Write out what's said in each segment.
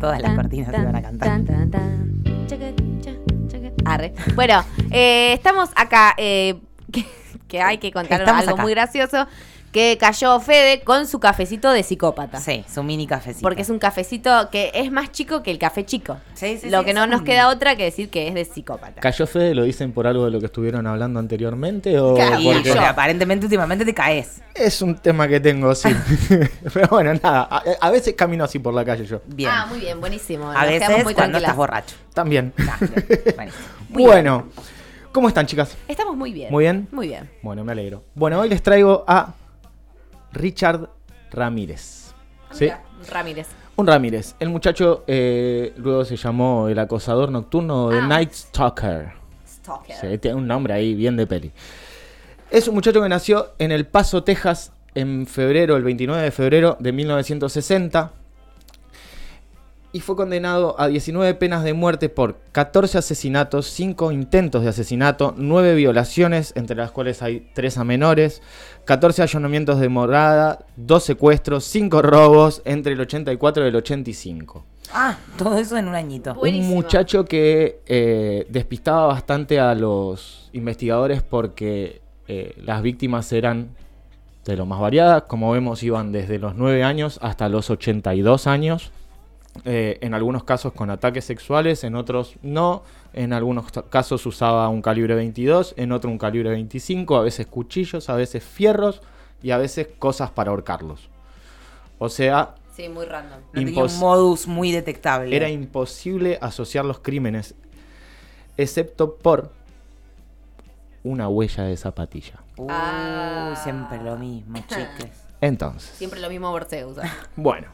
Todas las cortinas se van a cantar. Arre. Bueno, eh, estamos acá. eh, que, que hay que contar Estamos algo acá. muy gracioso. Que cayó Fede con su cafecito de psicópata. Sí, su mini cafecito. Porque es un cafecito que es más chico que el café chico. Sí, sí, lo sí, que no nos queda otra que decir que es de psicópata. ¿Cayó Fede? ¿Lo dicen por algo de lo que estuvieron hablando anteriormente? O Claro, Y porque porque aparentemente últimamente te caes. es un tema que tengo, sí. Pero bueno, nada. A, a veces camino así por la calle yo. Bien. Ah, muy bien, buenísimo. a Nos quedamos veces muy cuando estás borracho. También. Ah, buenísimo. bueno, ¿cómo están, chicas? Estamos muy bien. ¿Muy bien? Muy bien. Bueno, me alegro. Bueno, hoy les traigo a Richard Ramírez. ¿Sí? Ramírez. Un Ramírez. El muchacho eh, luego se llamó el acosador nocturno de Ah. Night Stalker. Stalker. Sí, tiene un nombre ahí bien de peli. Es un muchacho que nació en El Paso, Texas, en febrero, el 29 de febrero de 1960. Y fue condenado a 19 penas de muerte por 14 asesinatos, 5 intentos de asesinato, 9 violaciones, entre las cuales hay 3 a menores, 14 allanamientos de morada, 2 secuestros, 5 robos entre el 84 y el 85 Ah, todo eso en un añito. Buenísimo. un muchacho que eh, despistaba bastante a los investigadores porque eh, las víctimas eran de lo más variadas. Como vemos, iban desde los 9 años hasta los 82 años. Eh, en algunos casos con ataques sexuales, en otros no. En algunos casos usaba un calibre 22, en otro un calibre 25, a veces cuchillos, a veces fierros y a veces cosas para ahorcarlos. O sea, Sí, muy random. No tenía impos- un modus muy detectable. era imposible asociar los crímenes, excepto por una huella de zapatilla. Uy, Ah. siempre lo mismo, chicos. Entonces, Siempre lo mismo Borseus. bueno.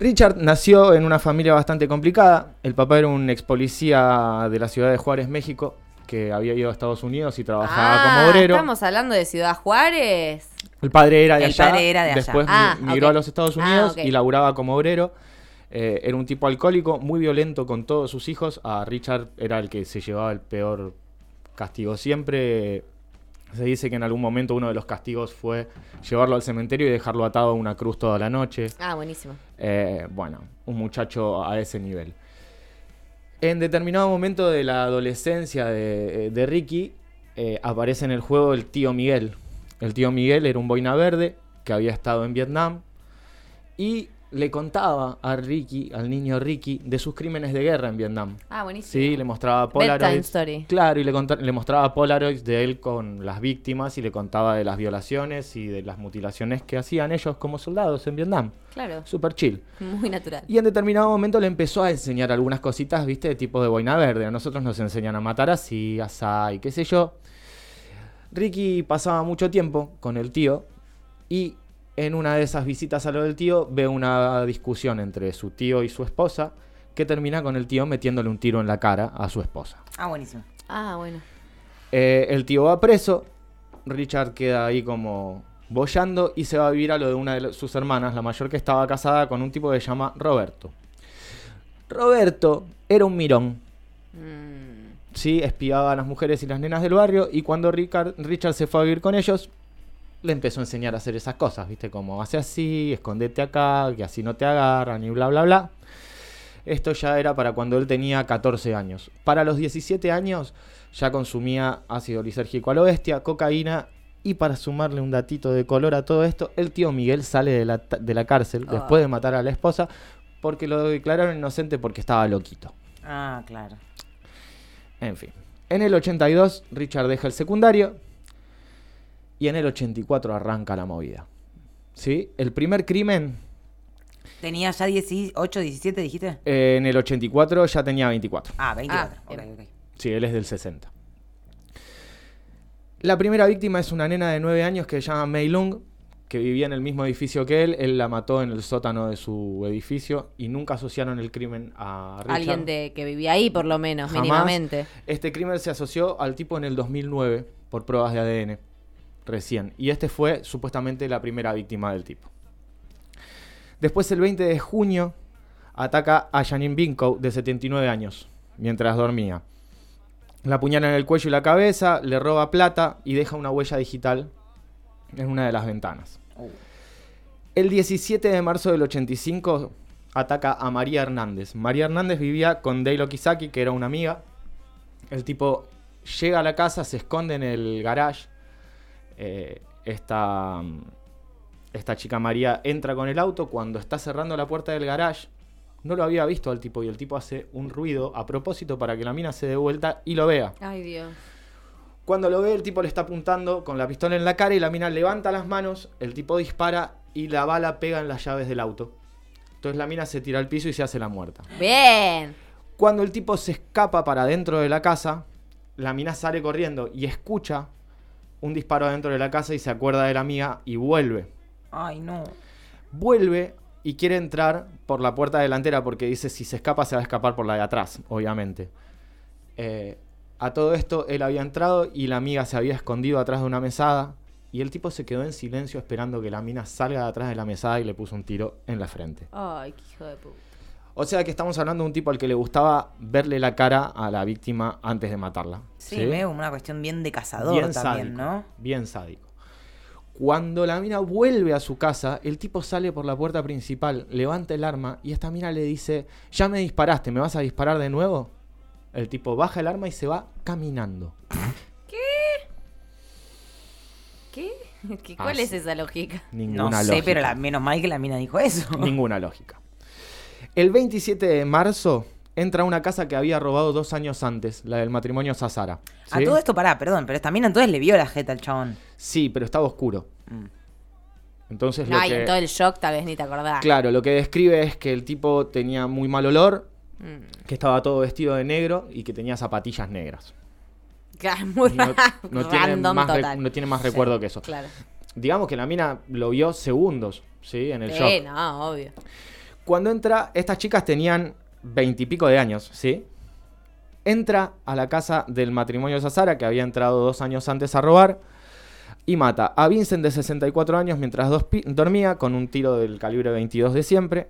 Richard nació en una familia bastante complicada. El papá era un ex policía de la ciudad de Juárez, México, que había ido a Estados Unidos y trabajaba como obrero. Ah, Estamos hablando de Ciudad Juárez. El padre era de El allá. padre era de allá. Después Ah, mi- migró a los Estados Ah, Unidos y laburaba como obrero. Eh, era un tipo alcohólico, muy violento con todos sus hijos. A Richard era el que se llevaba el peor castigo siempre. Se dice que en algún momento uno de los castigos fue llevarlo al cementerio y dejarlo atado a una cruz toda la noche. Ah, buenísimo. Eh, bueno, un muchacho a ese nivel. En determinado momento de la adolescencia de, de Ricky, eh, aparece en el juego el tío Miguel. El tío Miguel era un boina verde que había estado en Vietnam y le contaba a Ricky, al niño Ricky, de sus crímenes de guerra en Vietnam. Ah, buenísimo. Sí, le mostraba Polaroids. story. Claro, y le, le mostraba Polaroids de él con las víctimas y le contaba de las violaciones y de las mutilaciones que hacían ellos como soldados en Vietnam. Claro. Super chill. Muy natural. Y en determinado momento le empezó a enseñar algunas cositas, viste, de tipo de boina verde. A nosotros nos enseñan a matar así, asá y qué sé yo. Ricky pasaba mucho tiempo con el tío y en una de esas visitas a lo del tío ve una discusión entre su tío y su esposa que termina con el tío metiéndole un tiro en la cara a su esposa. Ah, buenísimo. Ah, bueno. Eh, el tío va preso, Richard queda ahí como bollando y se va a vivir a lo de una de sus hermanas, la mayor que estaba casada con un tipo que se llama Roberto. Roberto era un mirón, Mm, ¿sí? espiaba a las mujeres y las nenas del barrio y cuando Richard, Richard se fue a vivir con ellos, le empezó a enseñar a hacer esas cosas, ¿viste? Como hace así, escondete acá, que así no te agarran y bla, bla, bla. Esto ya era para cuando él tenía 14 años. Para los 17 años ya consumía ácido lisérgico a lo bestia, cocaína y para sumarle un datito de color a todo esto, el tío Miguel sale de la, de la cárcel Ah. después de matar a la esposa porque lo declararon inocente porque estaba loquito. Ah, claro. En fin. En el 82 Richard deja el secundario y en el 84 arranca la movida. ¿Sí? El primer crimen ¿Tenía ya 18, 17, dijiste? eh, en el 84 ya tenía 24. Ah, 24. Ah, ok, bien. ok. Sí, él es del 60. La primera víctima es una nena de 9 años que se llama Mei Lung, que vivía en el mismo edificio que él. Él la mató en el sótano de su edificio y nunca asociaron el crimen a Richard. Alguien de que vivía ahí, por lo menos, Jamás. mínimamente. Este crimen se asoció al tipo en el 2009 por pruebas de ADN, recién. Y este fue supuestamente la primera víctima del tipo. Después, el 20 de junio, ataca a Janine Binko, de 79 años, mientras dormía. La apuñala en el cuello y la cabeza, le roba plata y deja una huella digital en una de las ventanas. Uh. El 17 de marzo del 85 ataca a María Hernández. María Hernández vivía con Dale Okizaki, que era una amiga. El tipo llega a la casa, se esconde en el garage. Eh, esta, esta chica María entra con el auto. Cuando está cerrando la puerta del garage, no lo había visto al tipo y el tipo hace un ruido a propósito para que la mina se dé vuelta y lo vea. Ay, Dios. Cuando lo ve, el tipo le está apuntando con la pistola en la cara y la mina levanta las manos, el tipo dispara y la bala pega en las llaves del auto. Entonces la mina se tira al piso y se hace la muerta. Bien. Cuando el tipo se escapa para dentro de la casa, la mina sale corriendo y escucha un disparo dentro de la casa y se acuerda de la amiga y vuelve. Ay, no. Vuelve y quiere entrar por la puerta delantera porque dice si se escapa se va a escapar por la de atrás, obviamente. Eh, a todo esto él había entrado y la amiga se había escondido atrás de una mesada y el tipo se quedó en silencio esperando que la mina salga de atrás de la mesada y le puso un tiro en la frente. Ay, qué hijo de puta. O sea que estamos hablando de un tipo al que le gustaba verle la cara a la víctima antes de matarla. Sí, veo una cuestión bien de cazador Bien también, sádico, ¿no? Bien sádico. Cuando la mina vuelve a su casa, el tipo sale por la puerta principal, levanta el arma y esta mina le dice, ya me disparaste, ¿me vas a disparar de nuevo? El tipo baja el arma y se va caminando. ¿Qué? ¿Qué- ¿Cuál Ah, es sí. esa lógica? Ninguna No sé, lógica. pero la- menos mal que la mina dijo eso. Ninguna lógica. El 27 de marzo entra a una casa que había robado dos años antes, la del matrimonio Sazara. A todo esto, pará, perdón, pero esta mina entonces le vio la jeta al chabón. Sí, pero estaba oscuro. Mm. Entonces lo Ay, que... en todo el shock tal vez ni te acordás. Claro, lo que describe es que el tipo tenía muy mal olor, Mm. que estaba todo vestido de negro y que tenía zapatillas negras. Claro, muy Y no, no tiene, random más, re- total. no tiene más recuerdo que eso. Claro. Digamos que la mina lo vio segundos, ¿sí? En el shock. Sí, no, obvio. Cuando entra, estas chicas tenían veintipico de años, ¿sí? Entra a la casa del matrimonio Sazara, que había entrado dos años antes a robar, y mata a Vincent de 64 años mientras dormía con un tiro del calibre 22 de siempre.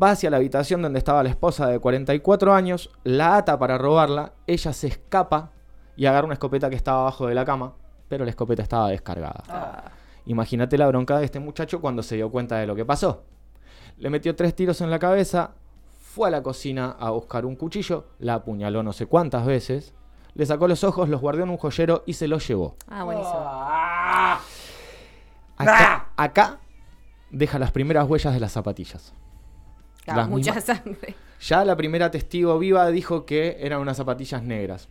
Va hacia la habitación donde estaba la esposa de 44 años, la ata para robarla, ella se escapa y agarra una escopeta que estaba abajo de la cama, pero la escopeta estaba descargada. Imagínate la bronca de este muchacho cuando se dio cuenta de lo que pasó. Le metió tres tiros en la cabeza, fue a la cocina a buscar un cuchillo, la apuñaló no sé cuántas veces, le sacó los ojos, los guardó en un joyero y se los llevó. Ah, buenísimo. Acá, acá deja las primeras huellas de las zapatillas. Claro, las mucha mismas- sangre. Ya la primera testigo viva dijo que eran unas zapatillas negras.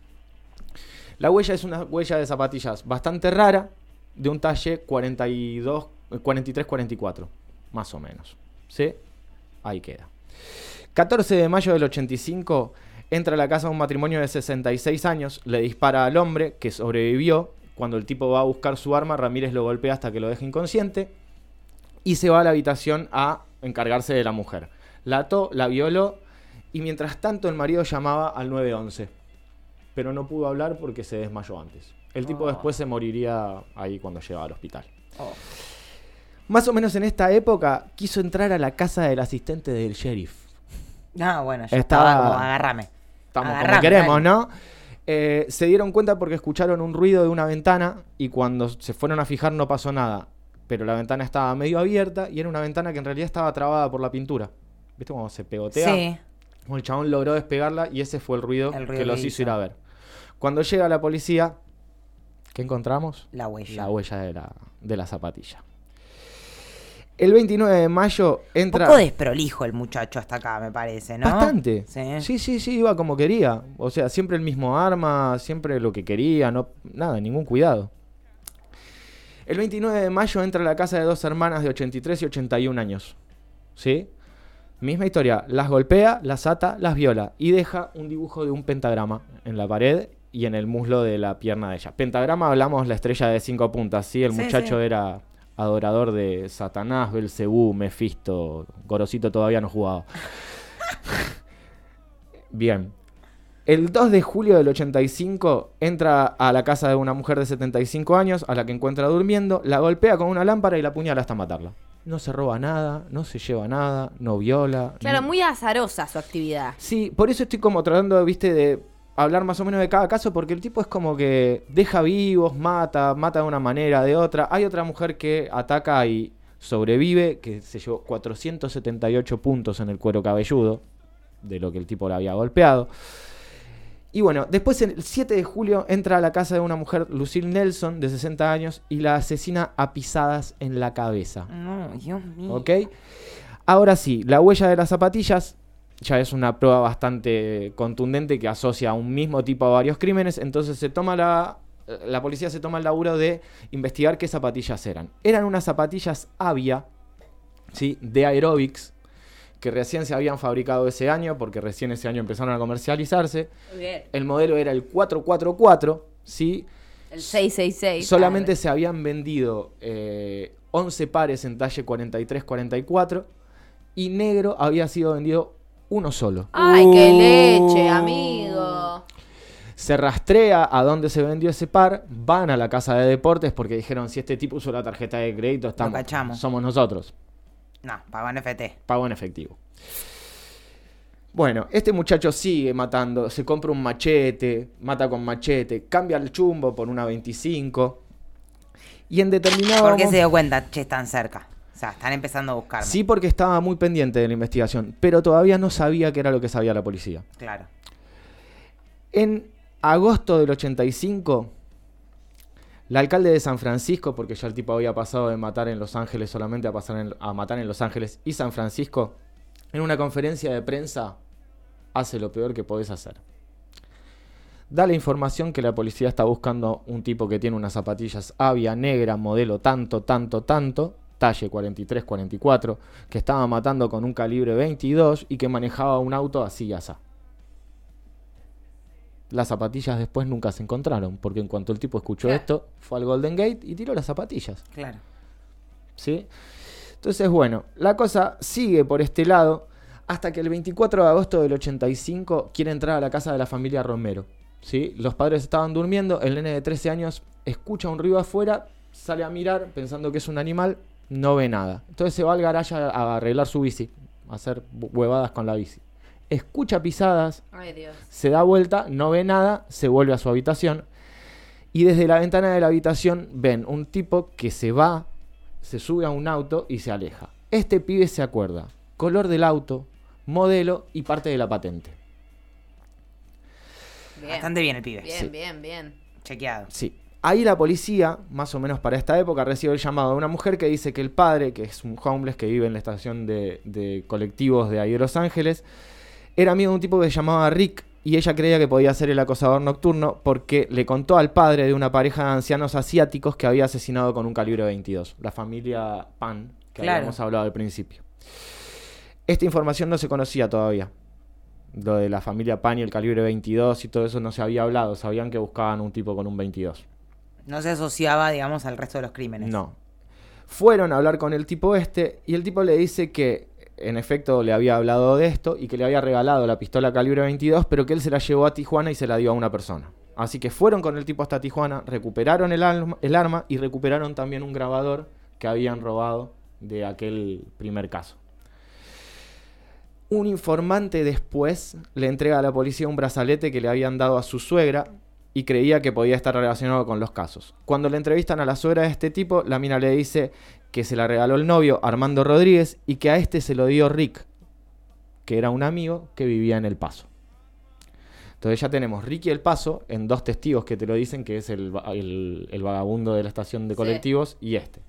La huella es una huella de zapatillas bastante rara, de un talle 42, eh, 43-44, más o menos. ¿Sí? Ahí queda. 14 de mayo del 85, entra a la casa un matrimonio de 66 años, le dispara al hombre que sobrevivió. Cuando el tipo va a buscar su arma, Ramírez lo golpea hasta que lo deja inconsciente y se va a la habitación a encargarse de la mujer. La ató, la violó y mientras tanto el marido llamaba al 911, pero no pudo hablar porque se desmayó antes. El tipo Oh. después se moriría ahí cuando llegaba al hospital. Oh. Más o menos en esta época quiso entrar a la casa del asistente del sheriff. Ah, bueno, ya Estaba- estaba como agarrame. Estamos como queremos, dale. ¿no? Eh, se dieron cuenta porque escucharon un ruido de una ventana y cuando se fueron a fijar no pasó nada. Pero la ventana estaba medio abierta y era una ventana que en realidad estaba trabada por la pintura. ¿Viste cómo se pegotea? Sí. El chabón logró despegarla y ese fue el ruido, El ruido que los que hizo ir hizo. a ver. Cuando llega la policía, ¿qué encontramos? La huella. La huella de la, de la zapatilla. El 29 de mayo Un entra... poco desprolijo el muchacho hasta acá, me parece, ¿no? Bastante. Sí. Sí, sí, sí, iba como quería. O sea, siempre el mismo arma, siempre lo que quería, no, nada, ningún cuidado. El 29 de mayo entra a la casa de dos hermanas de 83 y 81 años. ¿Sí? Misma historia, las golpea, las ata, las viola y deja un dibujo de un pentagrama en la pared y en el muslo de la pierna de ella. Pentagrama hablamos la estrella de cinco puntas, ¿sí? El Sí, muchacho sí. era adorador de Satanás, Belcebú, Mefisto, Gorosito todavía no jugaba. Bien. El 2 de julio del 85 entra a la casa de una mujer de 75 años a la que encuentra durmiendo, la golpea con una lámpara y la apuñala hasta matarla. No se roba nada, no se lleva nada, no viola. Claro, muy azarosa su actividad. Sí, por eso estoy como tratando, viste, de hablar más o menos de cada caso, porque el tipo es como que deja vivos, mata, mata de una manera, de otra. Hay otra mujer que ataca y sobrevive, que se llevó 478 puntos en el cuero cabelludo, de lo que el tipo le había golpeado. Y bueno, después el 7 de julio entra a la casa de una mujer, Lucille Nelson, de 60 años, y la asesina a pisadas en la cabeza. No, Dios mío. ¿Ok? Ahora sí, la huella de las zapatillas ya es una prueba bastante contundente que asocia a un mismo tipo a varios crímenes, entonces se toma la, la policía se toma el laburo de investigar qué zapatillas eran. Eran unas zapatillas Avia, ¿sí? de aerobics, que recién se habían fabricado ese año, porque recién ese año empezaron a comercializarse. Bien. El modelo era el 444, ¿sí? El 666. Solamente se habían vendido eh, 11 pares en talle 43-44 y negro había sido vendido uno solo. Ay, qué leche, Uh. amigo. Se rastrea a dónde se vendió ese par, van a la casa de deportes porque dijeron si este tipo usó la tarjeta de crédito, estamos, cachamos. somos nosotros. No, pagó en FT. Pago en efectivo. Bueno, este muchacho sigue matando, se compra un machete, mata con machete, cambia el chumbo por una 25. Y en determinado ¿Por qué se dio cuenta? Che, están cerca. O sea, están empezando a buscarme. Sí, porque estaba muy pendiente de la investigación, pero todavía no sabía qué era lo que sabía la policía. Claro. En agosto del 85, la alcalde de San Francisco, porque ya el tipo había pasado de matar en Los Ángeles solamente a, pasar en- a matar en Los Ángeles y San Francisco, en una conferencia de prensa hace lo peor que podés hacer. Da la información que la policía está buscando un tipo que tiene unas zapatillas Avia negra, modelo tanto, tanto, tanto, talle 43-44, que estaba matando con un calibre 22 y que manejaba un auto así y asá. Las zapatillas después nunca se encontraron, porque en cuanto el tipo escuchó Claro. esto, fue al Golden Gate y tiró las zapatillas. Claro. ¿sí? Entonces, bueno, la cosa sigue por este lado hasta que el 24 de agosto del 85 quiere entrar a la casa de la familia Romero. ¿sí? Los padres estaban durmiendo, el nene de 13 años escucha un ruido afuera, sale a mirar pensando que es un animal, no ve nada. Entonces se va al garaje a arreglar su bici, a hacer huevadas con la bici. Escucha pisadas, Ay, Dios. se da vuelta, no ve nada, se vuelve a su habitación. Y desde la ventana de la habitación ven un tipo que se va, se sube a un auto y se aleja. Este pibe se acuerda. Color del auto, modelo y parte de la patente. Bien. Bastante bien el pibe. Bien, Sí. bien, bien. Chequeado. Sí. Ahí la policía, más o menos para esta época, recibe el llamado de una mujer que dice que el padre, que es un homeless que vive en la estación de, de colectivos de ahí de Los Ángeles, era amigo de un tipo que se llamaba Rick y ella creía que podía ser el acosador nocturno porque le contó al padre de una pareja de ancianos asiáticos que había asesinado con un calibre 22, la familia Pan, que Claro. habíamos hablado al principio. Esta información no se conocía todavía. Lo de la familia Pan y el calibre 22 y todo eso no se había hablado. Sabían que buscaban un tipo con un 22. No se asociaba, digamos, al resto de los crímenes. No. Fueron a hablar con el tipo este y el tipo le dice que en efecto le había hablado de esto y que le había regalado la pistola calibre 22, pero que él se la llevó a Tijuana y se la dio a una persona. Así que fueron con el tipo hasta Tijuana, recuperaron el, el arma y recuperaron también un grabador que habían robado de aquel primer caso. Un informante después le entrega a la policía un brazalete que le habían dado a su suegra y creía que podía estar relacionado con los casos. Cuando le entrevistan a la suegra de este tipo, la mina le dice que se la regaló el novio Armando Rodríguez y que a este se lo dio Rick, que era un amigo que vivía en El Paso. Entonces ya tenemos Ricky El Paso en dos testigos que te lo dicen, que es el, va- el- el vagabundo de la estación de Sí. colectivos y este.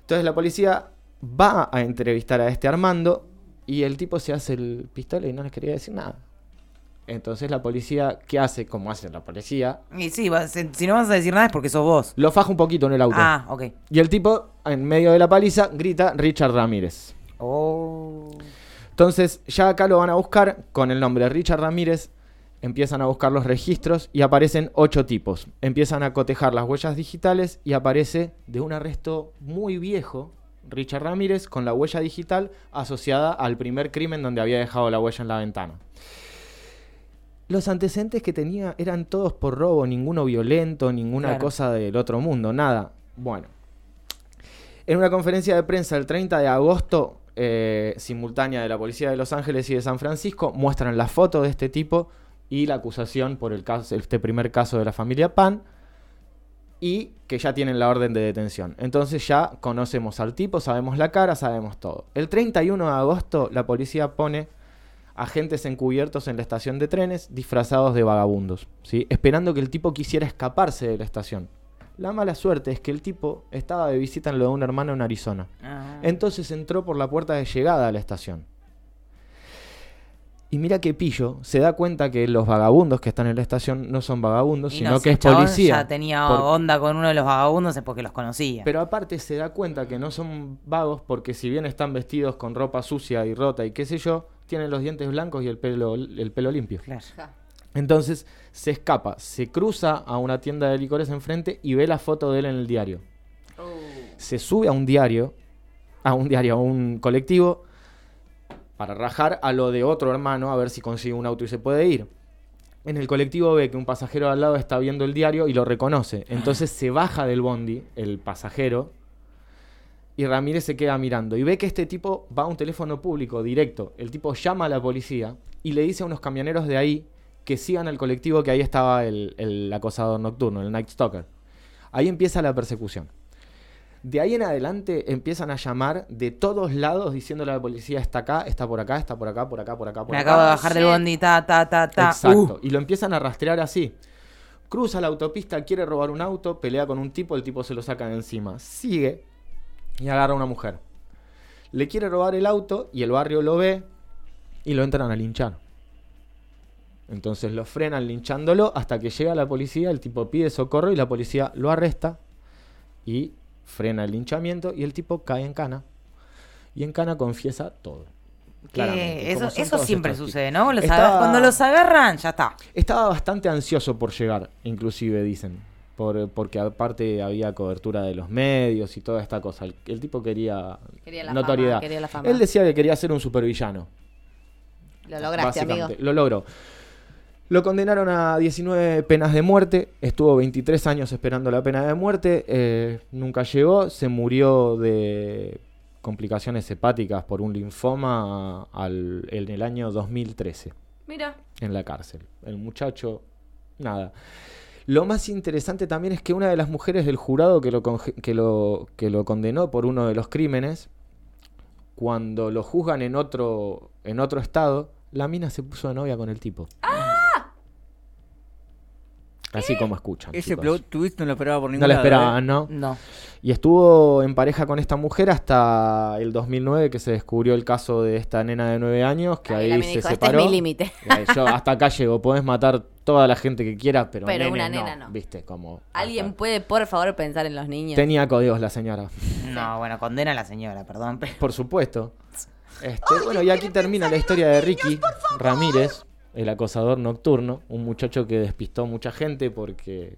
Entonces la policía va a entrevistar a este Armando y el tipo se hace el pistola y no les quería decir nada. Entonces la policía, ¿qué hace? Como hace la policía, Y sí, si no vas a decir nada es porque sos vos. lo faja un poquito en el auto. Ah, ok. Y el tipo, en medio de la paliza, grita Richard Ramírez. Oh. Entonces, ya acá lo van a buscar con el nombre Richard Ramírez. Empiezan a buscar los registros y aparecen ocho tipos. Empiezan a cotejar las huellas digitales y aparece de un arresto muy viejo Richard Ramírez con la huella digital asociada al primer crimen donde había dejado la huella en la ventana. Los antecedentes que tenía eran todos por robo, ninguno violento, ninguna Claro. cosa del otro mundo, nada. Bueno, en una conferencia de prensa el 30 de agosto, eh, simultánea de la Policía de Los Ángeles y de San Francisco, muestran la foto de este tipo y la acusación por el caso, este primer caso de la familia Pan. y que ya tienen la orden de detención. Entonces ya conocemos al tipo, sabemos la cara, sabemos todo. El 31 de agosto la policía pone agentes encubiertos en la estación de trenes disfrazados de vagabundos, ¿sí? esperando que el tipo quisiera escaparse de la estación. La mala suerte es que el tipo estaba de visita en lo de un hermano en Arizona. Ah. Entonces entró por la puerta de llegada a la estación. Y mira que Pillo se da cuenta que los vagabundos que están en la estación no son vagabundos, Y sino no, que es policía. Ya tenía Por- onda con uno de los vagabundos es porque los conocía. Pero aparte se da cuenta que no son vagos porque si bien están vestidos con ropa sucia y rota y qué sé yo, tienen los dientes blancos y el pelo, el pelo limpio. Claro. Entonces se escapa, se cruza a una tienda de licores enfrente y ve la foto de él en el diario. Se sube a un diario, a un diario, a un colectivo, para rajar a lo de otro hermano a ver si consigue un auto y se puede ir. En el colectivo ve que un pasajero al lado está viendo el diario y lo reconoce. Entonces se baja del bondi, el pasajero, y Ramírez se queda mirando. Y ve que este tipo va a un teléfono público directo. El tipo llama a la policía y le dice a unos camioneros de ahí que sigan al colectivo que ahí estaba el, el acosador nocturno, el Night Stalker. Ahí empieza la persecución. De ahí en adelante empiezan a llamar de todos lados diciéndole a la policía está acá, está por acá, está por acá, por acá, por acá, por Me acá. acabo de bajar del bondi, ta, ta, ta, ta. Exacto. Uh. Y lo empiezan a rastrear así. Cruza la autopista, quiere robar un auto, pelea con un tipo, el tipo se lo saca de encima. Sigue y agarra a una mujer. Le quiere robar el auto y el barrio lo ve y lo entran a linchar. Entonces lo frenan linchándolo hasta que llega la policía, el tipo pide socorro y la policía lo arresta y frena el linchamiento y el tipo cae en cana. Y en cana confiesa todo. Que eso siempre sucede, ¿no? Los Estaba- agar- Cuando los agarran, ya está. Estaba bastante ansioso por llegar, inclusive dicen, por, porque aparte había cobertura de los medios y toda esta cosa. El, el tipo quería, Quería la notoriedad. fama, quería la fama. Él decía que quería ser un supervillano. Lo lograste, amigo. Lo logró. Lo condenaron a 19 penas de muerte. Estuvo 23 años esperando la pena de muerte. eh, nunca llegó. Se murió de complicaciones hepáticas por un linfoma al- en el año 2013 Mira. en la cárcel. El muchacho, nada. Lo más interesante también es que una de las mujeres del jurado que lo, que lo, que lo condenó por uno de los crímenes, cuando lo juzgan en otro, en otro estado, la mina se puso de novia con el tipo. Así como escuchan. Ese chicos. plot twist no lo esperaba por ningún No lo lado, ¿eh? esperaban, ¿no? No. Y estuvo en pareja con esta mujer hasta el 2009 que se descubrió el caso de esta nena de 9 años que Ahí ahí, se dijo, este es separó. mi límite. Eh, Yo hasta acá llego, podés matar toda la gente que quieras, pero, Pero nene una nena no. Viste, como ¿Alguien hasta- puede, por favor, pensar en los niños? tenía códigos la señora, No, bueno, condena a la señora, perdón. pero- por supuesto. Este, bueno, y aquí termina la historia de Ricky Ramírez, el acosador nocturno, un muchacho que despistó mucha gente porque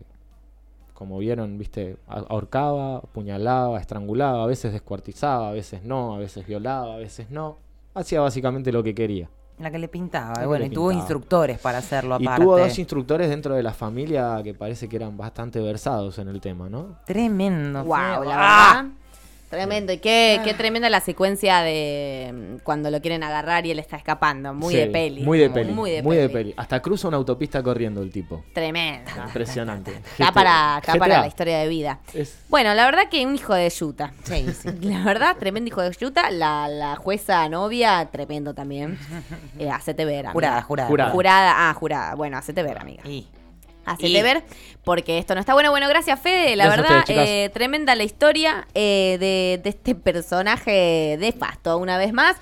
como vieron, viste, a- ahorcaba, apuñalaba, estrangulaba, a veces descuartizaba, a veces no, a veces violaba, a veces no. Hacía básicamente lo que quería. La que le pintaba. Que bueno, le y tuvo instructores para hacerlo Y aparte. tuvo dos instructores dentro de la familia que parece que eran bastante versados en el tema, ¿no? Tremendo. Wow, la ¡Ah! Tremendo. Y qué, qué tremenda la secuencia de mm, cuando lo quieren agarrar y él está escapando. Muy Sí, de peli. Muy de peli. Muy de muy de peli. Hasta cruza una autopista corriendo el tipo. Tremendo. Impresionante. Está para, está para la historia de vida. Es- Bueno, la verdad que un hijo de yuta. Sí, sí. La verdad, tremendo hijo de yuta. La, la jueza novia, tremendo también. Eh, hacete ver, amiga. Jurada, jurada. Jurada. Jurada, ah, jurada. Bueno, hacete ver, amiga. Y, Hacete Y- ver, porque esto no está bueno. Bueno, gracias, Fede. La Gracias verdad, ustedes, eh, tremenda la historia eh, de, de este personaje de Fasto, una vez más.